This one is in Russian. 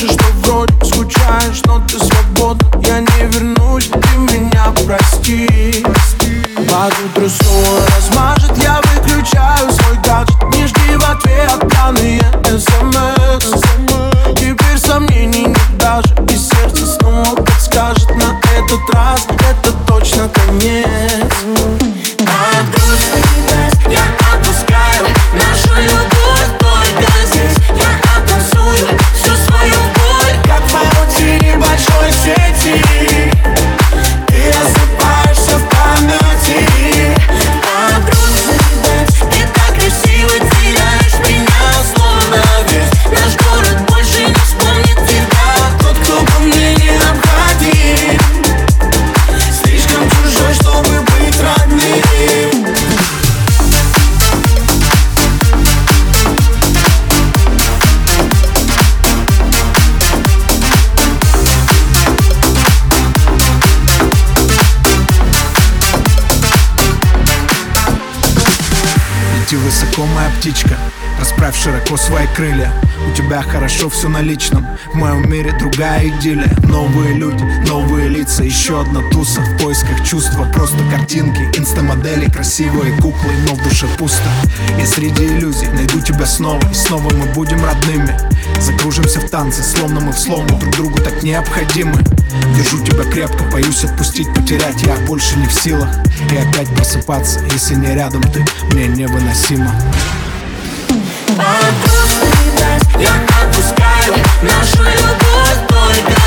Напишешь, что вроде скучаешь, но ты свободна. Я не вернусь, ты меня прости. Под утро снова размажет, я выключаю свой гаджет. Не жди в ответ данные смс. Теперь сомнений нет даже И сердце снова подскажет. На этот раз Это точно конец Лети высоко, моя птичка Расправь широко свои крылья. У тебя хорошо все на личном В моем мире другая идиллия. Новые люди, новые лица Еще одна туса. В поисках чувства Просто картинки, инстамодели Красивые куклы, но в душе пусто. Я среди иллюзий найду тебя снова И снова мы будем родными Закружимся в танце, словно мы в слому Друг другу так необходимы. Держу тебя крепко, боюсь отпустить, потерять. Я больше не в силах. И опять просыпаться Если не рядом ты, мне невыносимо. Под грустный дождь я отпускаю Нашу любовь только